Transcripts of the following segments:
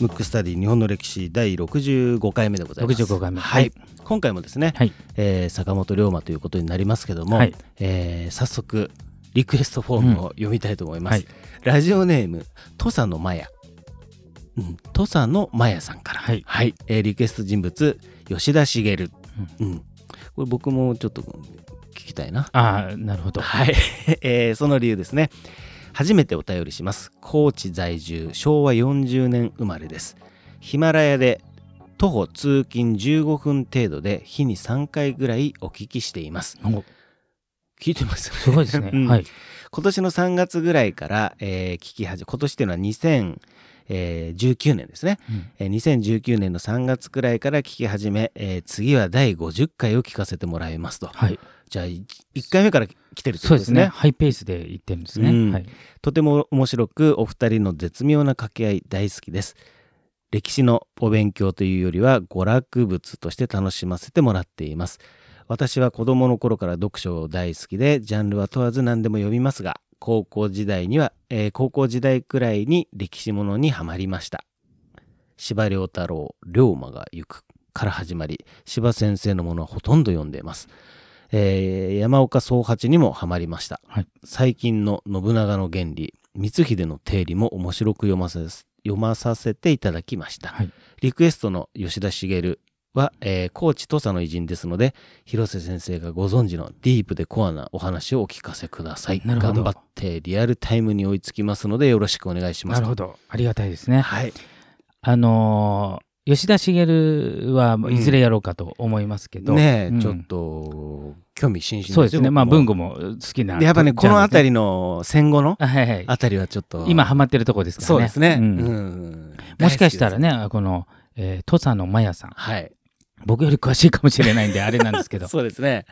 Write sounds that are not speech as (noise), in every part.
ムックスタディ日本の歴史第65回目でございます。65回目。はい。はい。今回もですね、はい。えー坂本龍馬ということになりますけども、はい。えー早速リクエストフォームを読みたいと思います。はい。ラジオネーム土佐のマヤ、うん、土佐のマヤさんから、はい。えーリクエスト人物吉田茂、うん、これ僕もちょっと聞きたいな。ああなるほど。はい、(laughs) えーその理由ですね。初めてお便りします。高知在住、昭和40年生まれです。ヒマラヤで徒歩通勤15分程度で日に3回ぐらいお聞きしています。お聞いてますすごいですね、(laughs) うんはい今年の3月ぐらいから、えー聞き始め、今年っていうのは2019年ですね。うんえー2019年の3月くらいから聞き始め、えー次は第50回を聞かせてもらいますと。はいじゃあ、1回目から来てるってことでね。そうですすね。ハイペースで言ってるんですね、うん。はい。とても面白くお二人の絶妙な掛け合い大好きです。歴史のお勉強というよりは娯楽物として楽しませてもらっています。私は子供の頃から読書大好きでジャンルは問わず何でも読みますが高校時代には、えー高校時代くらいに歴史ものにはまりました。司馬遼太郎龍馬が行くから始まり司馬先生のものはほとんど読んでいます、えー山岡宗八にもハマりました、はい。最近の信長の原理光秀の定理も面白く読ませ読まさせていただきました、はい。リクエストの吉田茂は、えー高知土佐の偉人ですので広瀬先生がご存知のディープでコアなお話をお聞かせください。頑張ってリアルタイムに追いつきますのでよろしくお願いしますなるほど。ありがたいですね。はい。あのー吉田茂はいずれやろうかと思いますけど、ねえ、うん。ちょっと興味津々そうですね。まあ文具庫も好きなで。やっぱねこの辺りりの戦後のはいはい。あたりはちょっと。今ハマってるとこですからね。そうですね、うん。うん。もしかしたらねこの、えー土佐のマヤさん。はい僕より詳しいかもしれないんであれなんですけど。(laughs) そうですね、、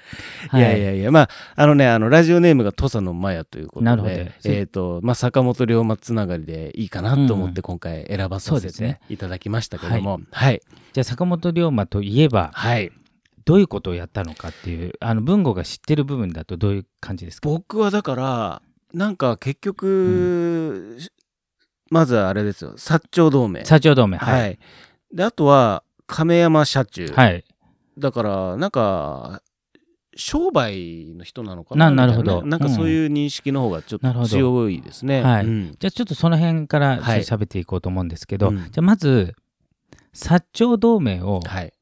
はい。やいやいや。まああのねあのラジオネームが土佐のマヤということでなるほど。えっ、とまあ坂本龍馬つながりでいいかなと思って今回選ばさせていただきましたけども、はい。じゃあ坂本龍馬といえばはい。どういうことをやったのかっていうあの文吾が知ってる部分だとどういう感じですか？僕はだからなんか結局、まずはあれですよ。薩長同盟。社長同盟。はい、はい、であとは亀山社中、はい。だからなんか商売の人なのかな？ななるほど。ねな。んかそういう認識の方がちょっとなるほど強いですね。はい。うん。じゃあちょっとその辺からはい。喋っていこうと思うんですけど、うん。じゃあまず薩長同盟を、はい。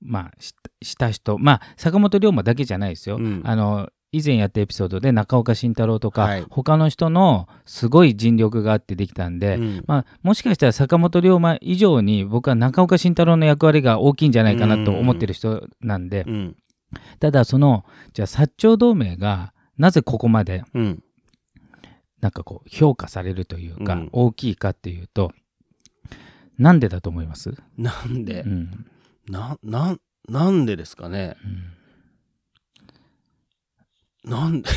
まあ、しした人。まあ坂本龍馬だけじゃないですよ、うん。あの以前やったエピソードで中岡慎太郎とか、はい。他の人のすごい尽力があってできたんで、うん。まあ、もしかしたら坂本龍馬以上に僕は中岡慎太郎の役割が大きいんじゃないかなと思ってる人なんで、うん。ただそのじゃあ薩長同盟がなぜここまでうん。なんかこう評価されるというか、うん。大きいかっていうとなんでだと思います、なんで？う、ん。ななんなんでですかね。うんなんで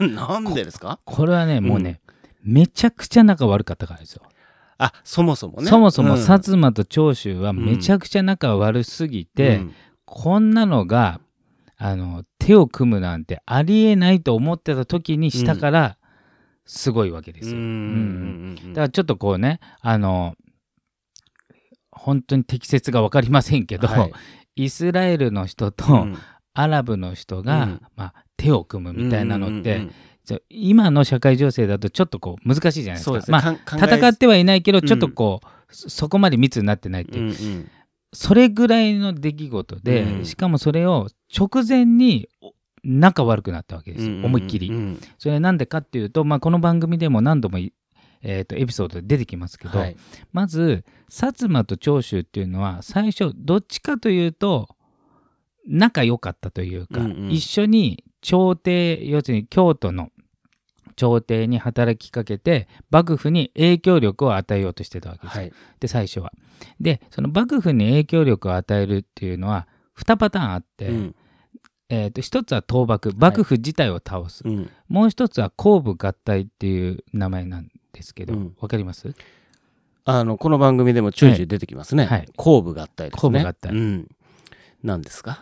(laughs) なんでですか？これはね、ん。もうねめちゃくちゃ仲悪かったからですよ。あそもそもね。そもそもうん。薩摩と長州はめちゃくちゃ仲悪すぎて、うん。こんなのがあの手を組むなんてありえないと思ってた時にしたからすごいわけですよ。うんうんうんだからちょっとこうねあの本当に適切が分かりませんけど、はい。イスラエルの人とうん。アラブの人が、うん。まあ、手を組むみたいなのって、うんうんうん今の社会情勢だとちょっとこう難しいじゃないですか。ね。まあ戦ってはいないけどうんちょっとこう、そそこまで密になってないっていう、うんうん。それぐらいの出来事で、うん。しかもそれを直前にお仲悪くなったわけですよ、うんうん思いっきり。うんそれなんでかっていうと、まあ、この番組でも何度もい、えー、とエピソードで出てきますけど、はい。まず薩摩と長州っていうのは最初どっちかというと仲良かったというか、うんうん。一緒に朝廷要するに京都の朝廷に働きかけて幕府に影響力を与えようとしてたわけです。よ、はい。で最初は。でその幕府に影響力を与えるっていうのは2パターンあって、うん。えー、と1つは倒幕幕府自体を倒す、うん。もう1つは公武合体っていう名前なんですけど、わうん。かります？あのこの番組でもちょいちょい出てきますね。はい。後部合体ですね。後部合体。うん。何ですか？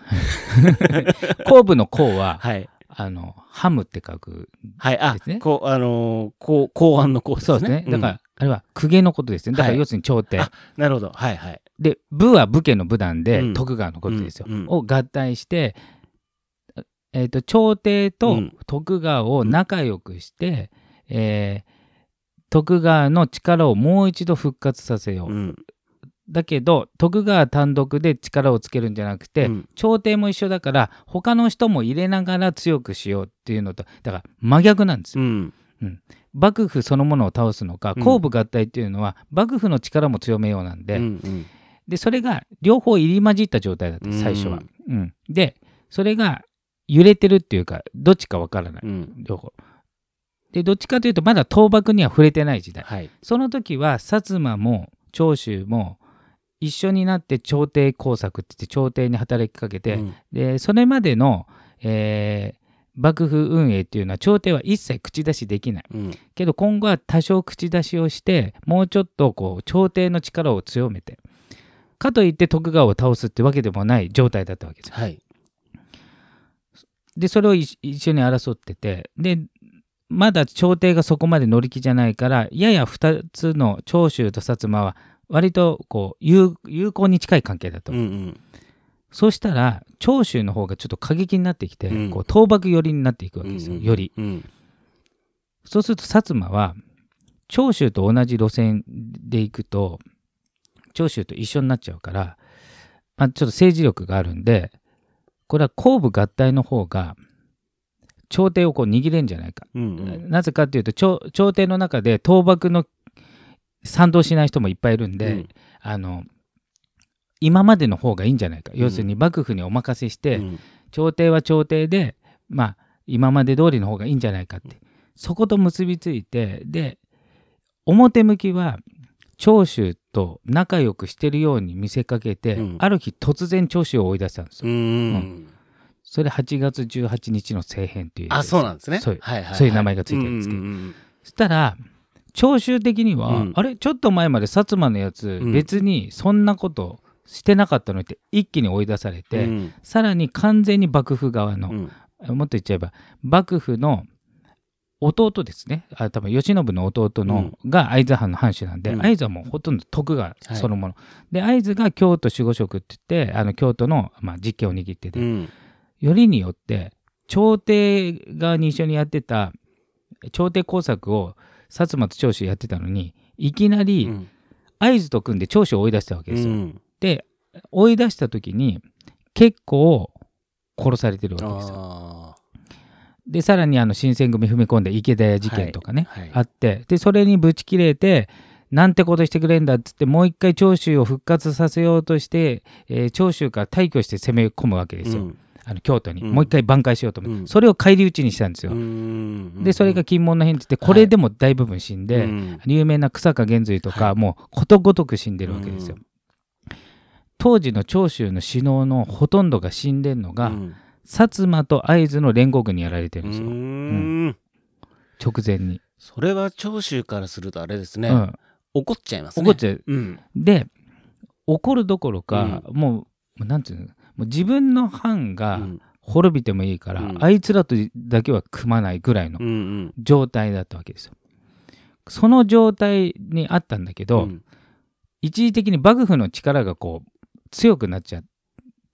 (laughs) 公武の公ははい。あのハムって書くはい。あですね、こう、あのー、こう、公安の公そうですね。だから、あれは公家のことですね。だからはい要するに朝廷。あなるほど。はいはい。で、武は武家の武なんで、うん徳川のことですよ。うんうんを合体して、えっ、と、朝廷うとん徳川を仲良くして、えー徳川の力をもう一度復活させよう。うん。だけど、徳川単独で力をつけるんじゃなくて、うん朝廷も一緒だから、他の人も入れながら強くしようっていうのと、だから真逆なんですよ。うん。幕府そのものを倒すのか、うん後部合体っていうのは、幕府の力も強めようなんで、うんうんでそれが両方入り混じった状態だった最初は。うんでそれが揺れてるっていうかどっちかわからない、うん。両方。でどっちかというとまだ倒幕には触れてない時代。はい。その時は薩摩も長州も一緒になって朝廷工作って言って朝廷に働きかけて、うんでそれまでの、えー幕府運営っていうのは朝廷は一切口出しできない。うん。けど今後は多少口出しをしてもうちょっとこう朝廷の力を強めてかといって徳川を倒すってわけでもない状態だったわけですよ。はい。でそれを一一緒に争っててでまだ朝廷がそこまで乗り気じゃないからやや2つの長州と薩摩は割とこう友友好に近い関係だと、うんうん。そうしたら長州の方がちょっと過激になってきて、うんこう倒幕寄りになっていくわけですよ、うんうんより。うん。そうすると薩摩は長州と同じ路線で行くと長州と一緒になっちゃうから、まあ、ちょっと政治力があるんでこれは後部合体の方が朝廷をこう握れんじゃないか、うんうん。なぜかっていうと朝朝廷の中で倒幕の賛同しない人もいっぱいいるんで、うんあの今までの方がいいんじゃないか、要するに幕府にお任せして、うん朝廷は朝廷で、まあ、今まで通りの方がいいんじゃないかって、そこと結びついて、で、表向きは長州と仲良くしてるように見せかけて、うんある日突然長州を追い出したんですうよ。ん。それ8月18日の政変っていう。あ、そうなんですね。そういうはいはいはい。そういう名前がついてるんですけどううんそしたら、長州的には、うん。あれちょっと前まで薩摩のやつ、うん。別にそんなことしてなかったのにって一気に追い出されうて、ん。さらに完全に幕府側の、うん。もっと言っちゃえば幕府の弟ですね。あ多分慶喜の弟の、が会津藩の藩主なんで、うん。会津はもうほとんど徳川はい。そのもの、で会津が京都守護職って言ってあの京都の、まあ、実権を握ってて、うん。よりによって朝廷側に一緒にやってた朝廷工作を薩摩と長州やってたのにいきなりうん。会津と組んで長州を追い出したわけですよ。うん。で追い出した時に結構殺されてるわけですよ。あでさらにあの新選組踏み込んで池田屋事件とかね、はいはい。あってでそれにぶち切れてなんてことしてくれんだっつってもう一回長州を復活させようとして、えー長州から退去して攻め込むわけですよ、うんあの京都に、うん。もう一回挽回しようと思って、うん。それを返り討ちにしたんですよ、うんでそれが金門の変って言ってこれでも大部分死んで、うん。有名な草加玄瑞とか、はい。もうことごとく死んでるわけですよ、うん。当時の長州の首脳のほとんどが死んでるのが、うん。薩摩と会津の連合軍にやられてるんですよ、うん。直前に、それは長州からするとあれですね、うん、怒っちゃいますね。怒っちゃう。うん。で怒るどころか、もうもうなんていうの？もう自分の藩がうん。滅びてもいいから、うん。あいつらとだけは組まないぐらいの状態だったわけですよ。その状態にあったんだけど、うん。一時的に幕府の力がこう強くなっちゃっ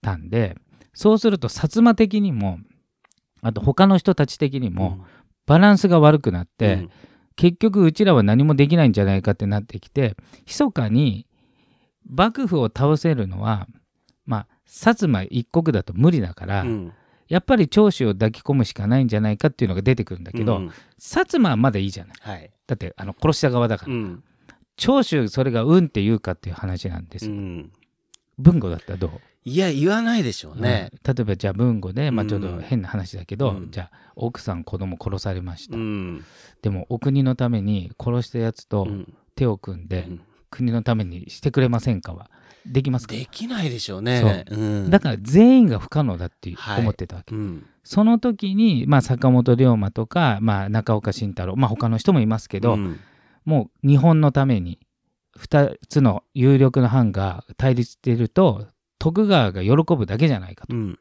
たんでそうすると薩摩的にもあと他の人たち的にもバランスが悪くなって、うん。結局うちらは何もできないんじゃないかってなってきて密かに幕府を倒せるのはまあ薩摩一国だと無理だから、うん。やっぱり長州を抱き込むしかないんじゃないかっていうのが出てくるんだけど、うん薩摩はまだいいじゃない。はい。だってあの殺した側だから、うん。長州それが運って言うかっていう話なんですよ、うん。文語だったらどう、いや、言わないでしょうね。うん。例えばじゃあ文語で、まあ、ちょっとうん変な話だけど、うん。じゃあ奥さん子供殺されました、うん。でもお国のために殺したやつとうん。手を組んで、うん。国のためにしてくれませんかはできますか？できないでしょうね。う。ん。だから全員が不可能だってはい思ってたわけ、うん。その時に、まあ、坂本龍馬とか、まあ、中岡慎太郎、まあ、他の人もいますけど、うん。もう日本のために2つの有力な藩が対立していると徳川が喜ぶだけじゃないかと。うん。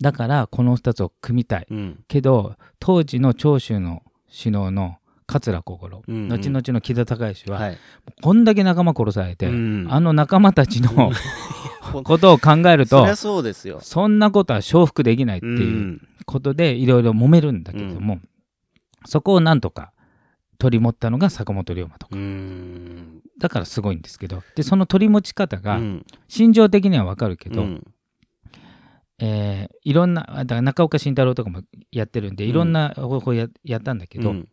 だからこの2つを組みたい。うん。けど当時の長州の首脳の桂小五郎、うんうん。後々の木田孝允は、はい。こんだけ仲間殺されて、うん。あの仲間たちの (laughs) ことを考えるとそりゃそうですよ。そんなことは承服できないってういうん。ことでいろいろ揉めるんだけれども、そこをなんとか取り持ったのが坂本龍馬とか。うん。だからすごいんですけど。でその取り持ち方がうん。心情的にはわかるけど、うん。えーいろんなだから中岡慎太郎とかもやってるんでうんいろんな方法ややったんだけど、うん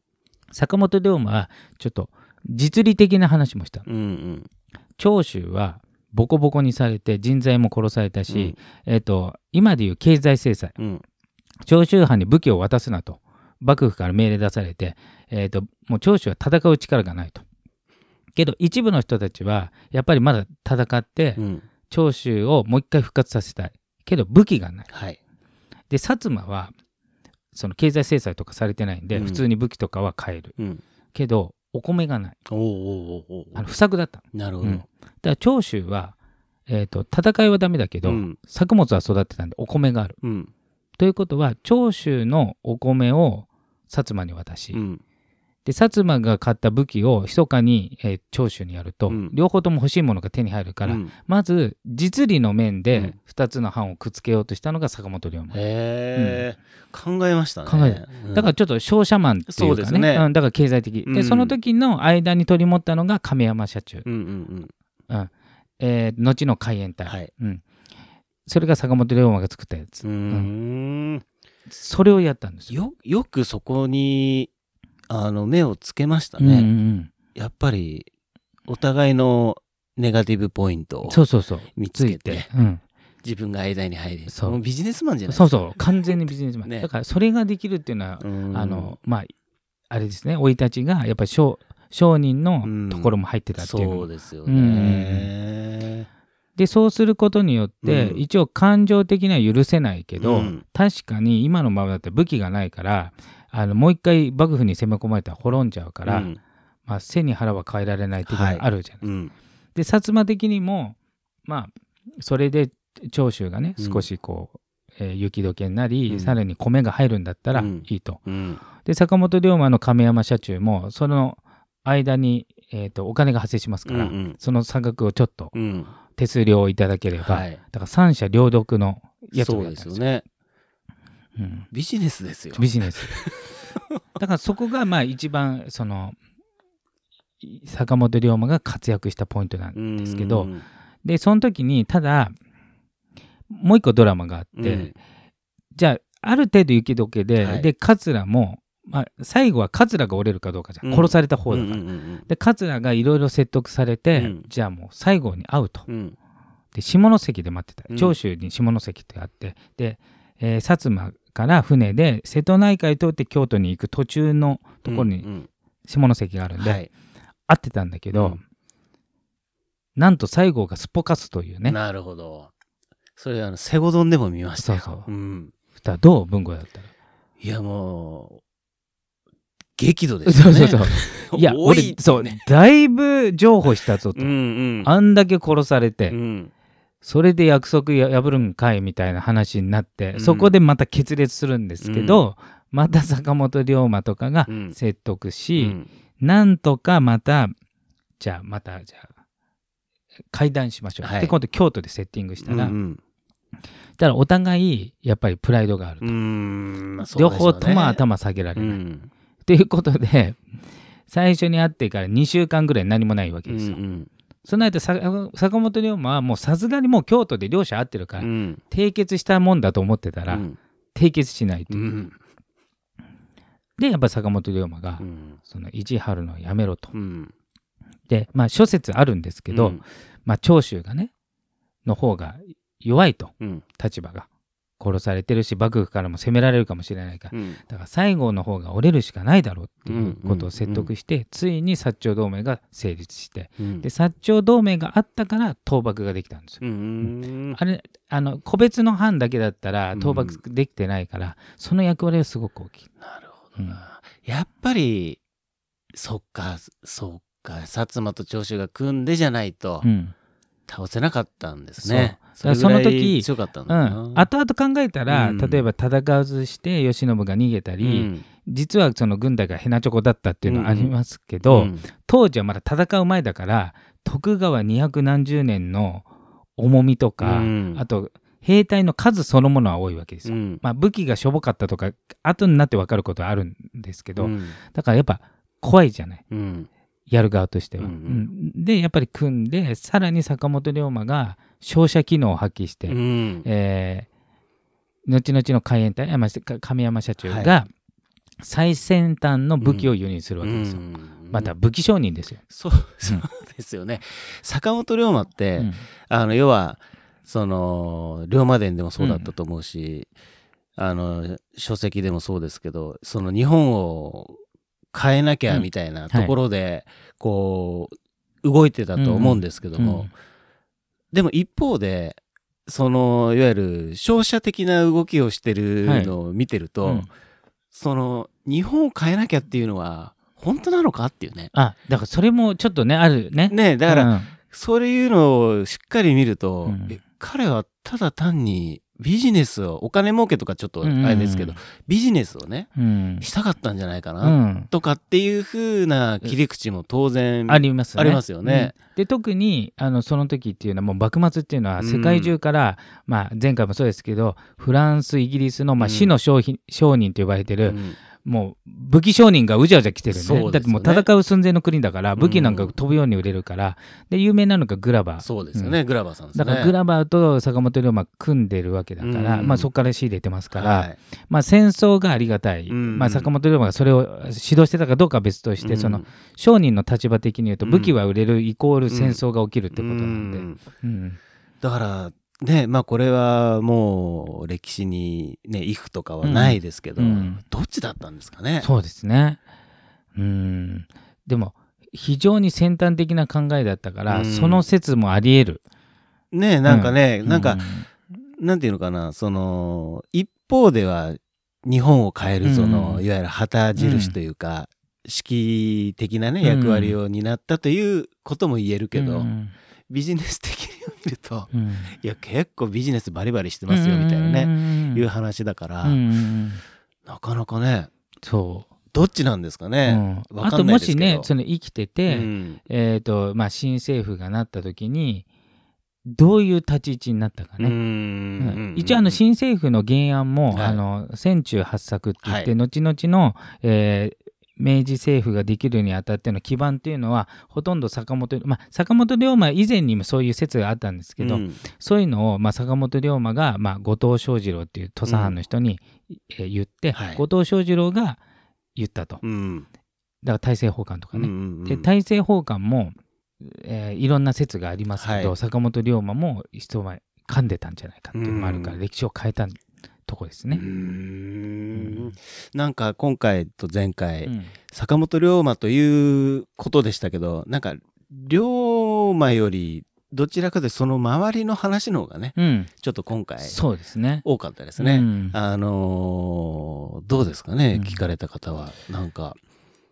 坂本龍馬はちょっと実利的な話もした。うんうん。長州はボコボコにされて人材も殺されたし、えー、と今でいう経済制裁。うん。長州藩に武器を渡すなと幕府から命令出されて、えー、ともう長州は戦う力がないと。けど一部の人たちはやっぱりまだ戦ってうん。長州をもう一回復活させたい。けど武器がない。はい。で薩摩はその経済制裁とかされてないんで、うん。普通に武器とかは買える。うん。けどお米がない。おうおうおうおう。あの不作だった。だかなるほど。うん。ら長州は、えー、と戦いはダメだけど、うん。作物は育ってたんでお米がある。うん。ということは長州のお米を薩摩に渡し、うんで薩摩が買った武器を密かに、えー長州にやると、うん。両方とも欲しいものが手に入るから、うん。まず実利の面うでん。2つの藩をくっつけようとしたのが坂本龍馬、へえ考えましたね。考えうん。だからちょっと商社マンっていうかねねうん、だから経済的、うん。でその時の間に取り持ったのが亀山社中、うんうんえー後の海援隊、うんはい。うん、それが坂本龍馬が作ったやつ、うーん。それをやったんですよ。よよくそこにあの目をつけましたうんうんうねん。やっぱりお互いのネガティブポイントをそうそうそう。見つけて自分が間に入りそう。ビジネスマンじゃないそうそう。完全にビジネスマン、ね。だからそれができるっていうのは、うん。あのまああれですね。生い立ちがやっぱり商商人のところも入ってたっていう。のもそうですようんうん。ねでそうすることによって、うん。一応感情的には許せないけど、うん。確かに今のままだったら武器がないからあのもう一回幕府に攻め込まれたら滅んじゃうから、うん。まあ、背に腹は変えられない的なのがあるじゃない、うん。で薩摩的にもまあそれで長州がねうん。少しこう、えー雪解けになり、うん。さらに米が入るんだったらうん。いいと。うん。で坂本龍馬の亀山社中もその間に、えー、とお金が発生しますから、うんうん。その差額をちょっとうん手数料をいただければ、はい。だから三者両得のやつをやったんですよ。ね。うん。ビジネスですよ。ビジネス。(laughs) だからそこがまあ一番その坂本龍馬が活躍したポイントなんですけど、うん。でその時にただもう一個ドラマがあって、うん。じゃあある程度雪解けで、はい。で桂も、まあ、最後は桂が折れるかどうかじゃん、うん。殺された方だから。うんうんうんで桂がいろいろ説得されて、うん。じゃあもう最後に会うと。うん。で下関で待ってた。うん。長州に下関ってあって、で、えー薩摩から船で瀬戸内海通って京都に行く途中のところにうん下関があるんで、はい。会ってたんだけど、うん。なんと西郷がすっぽかすというね。なるほど。それあのセゴドンでも見ましたよ。そうそう。うん。どう文豪だったら、いやもう激怒ですよね。そうそうそう。(laughs) いや多い俺そうだいぶ譲歩したぞと、うんうん。あんだけ殺されて、うん。それで約束破るんかいみたいな話になって、うん。そこでまた決裂するんですけど、また坂本龍馬とかがうん。説得うし、ん。なんとかまたじゃあまたじゃあ会談しましょう、はい。で今度京都でセッティングしたら、うんたらお互いやっぱりプライドがあると、うんうんまあそう両でしょうね方とも頭下げられない、うんということで最初に会ってから2週間ぐらい何もないわけうんですよ、うん。その間さ坂本龍馬はもうさすがにもう京都で両者会ってるから、うん。締結したもんだと思ってたら、うん。締結しないという、うん。でやっぱ坂本龍馬が、うん。その意地張るのをやめろと、うん。でまあ諸説あるんですけど、うん。まあ長州がねの方が弱いとうん。立場が殺されてるし幕府からも攻められるかもしれないからうん。だから西郷の方が折れるしかないだろうっていうことを説得して、ついに薩長同盟が成立してうん。で薩長同盟があったから倒幕ができたんですよ。うん。あれあの個別の藩だけだったらうん。倒幕できてないから、その役割はすごく大きい。なるほどな。やっぱりそっかそっか薩摩と長州が組んでじゃないとうん倒せなかったんですね。そう。その時強かったんうだな、ん、後々考えたら、うん。例えば戦わずして慶喜が逃げたり、うん。実はその軍隊がヘナチョコだったっていうのはありますけど、うん。当時はまだ戦う前だから徳川二百何十年の重みとか、うん。あと兵隊の数そのものは多いわけですよ。うん。まあ、武器がしょぼかったとか後になって分かることはあるんですけど、うん。だからやっぱ怖いじゃない。うんやる側としては。うんうん。うん。でやっぱり組んでさらに坂本龍馬が照射機能を発揮して、うん。えー後々の海援隊亀山社長はが最先端の武器を輸入するわけですよ。うん。また武器商人ですよ。そうそうですよね。坂本龍馬って、うん。あの要はその龍馬伝でもそうだったと思うし、あの書籍でもそうですけどその日本を変えなきゃみたいなところで、こう動いてたと思うんですけども、うんでも一方でそのいわゆる商社的な動きをしてるのを見てると、うん。その日本を変えなきゃっていうのは本当なのかっていうね。あだからそれもちょっとねあるね。ねだから、うん。そういうのをしっかり見ると、うん。え彼はただ単にビジネスをお金儲けとかちょっとあれですけど、ビジネスをねうん。したかったんじゃないかうな、ん。とかっていう風な切り口も当然ありますね。ありますよね。うん。で特にあのその時っていうのはもう幕末っていうのは世界中から、まあ、前回もそうですけどフランスイギリスの、まあ、うん。死の商品商人と呼ばれてる、うんもう武器商人がうじゃうじゃ来てるんでそうですよね。だってもう戦う寸前の国だから武器なんか飛ぶように売れるから、で有名なのがグラバー。そうですよね、グラバーさんですね。だからグラバーと坂本龍馬組んでるわけだから、うん。まあ、そこから仕入れてますから、はい。まあ、戦争がありがたい、うん。まあ、坂本龍馬がそれを指導してたかどうかは別として、その商人の立場的に言うとうん武器は売れるイコール戦争が起きるってことなんで、だからねまあこれはもう歴史にねイフとかはないですけど、うん。どっちだったんですかね？そうですね。うん。でも非常に先端的な考えだったから、うん。その説もあり得る。ねなんかね、うなんか、なんていうのかなその一方では日本を変えるその、うん。いわゆる旗印というか、指揮的なねうん役割を担ったということも言えるけど、うんビジネス的に見るとうん。いや結構ビジネスバリバリしてますよみたいなね、ねいう話だから、なかなかねそう。どっちなんですかね。うん。あともしんないですけど。ねその生きてて、うん。えーとまあ、新政府がなった時にどういう立ち位置になったかね、うん。うん。一応あの新政府の原案も、はい。あの千中八策って言って、はい。後々の、えー明治政府ができるにあたっての基盤っていうのはほとんど坂本,、まあ、坂本龍馬以前にもそういう説があったんですけど、うん。そういうのを、まあ、坂本龍馬が、まあ、後藤象次郎っていう土佐藩の人に、えー言って、はい。後藤象次郎が言ったと。うん。だから大政奉還とかね、うんうんうんで大政奉還も、えーいろんな説がありますけど、はい。坂本龍馬も一前噛んでたんじゃないかっていうのもあるから、うん。歴史を変えたとこですうね。ん。なんか今回と前回、うん。坂本龍馬ということでしたけどなんか龍馬よりどちらかというとその周りの話の方がねうん。ちょっと今回そうですね。多かったですね。うん。まあのーどうですかね、うん。聞かれた方は。なんか。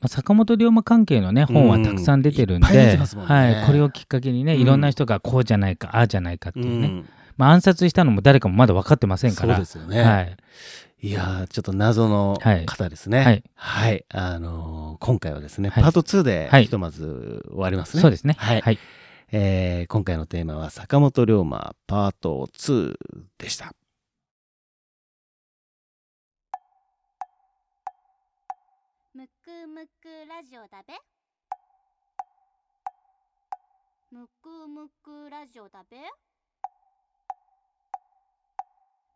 あ坂本龍馬関係のね本はたくさん出てるんで、はい、これをきっかけにね、うん。いろんな人がこうじゃないかああじゃないかっていうね、うんまあ、暗殺したのも誰かもまだ分かってませんからそうですよね。はいいやーちょっと謎のはい方ですね。はい。はい。あのー今回はですね、はいパート2ではいひとまず終わりますね。そうですね。はいはいえー今回のテーマは坂本龍馬パート2でした。むくむくラジオだべむくむくラジオだべ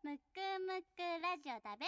むくむくラジオだべ。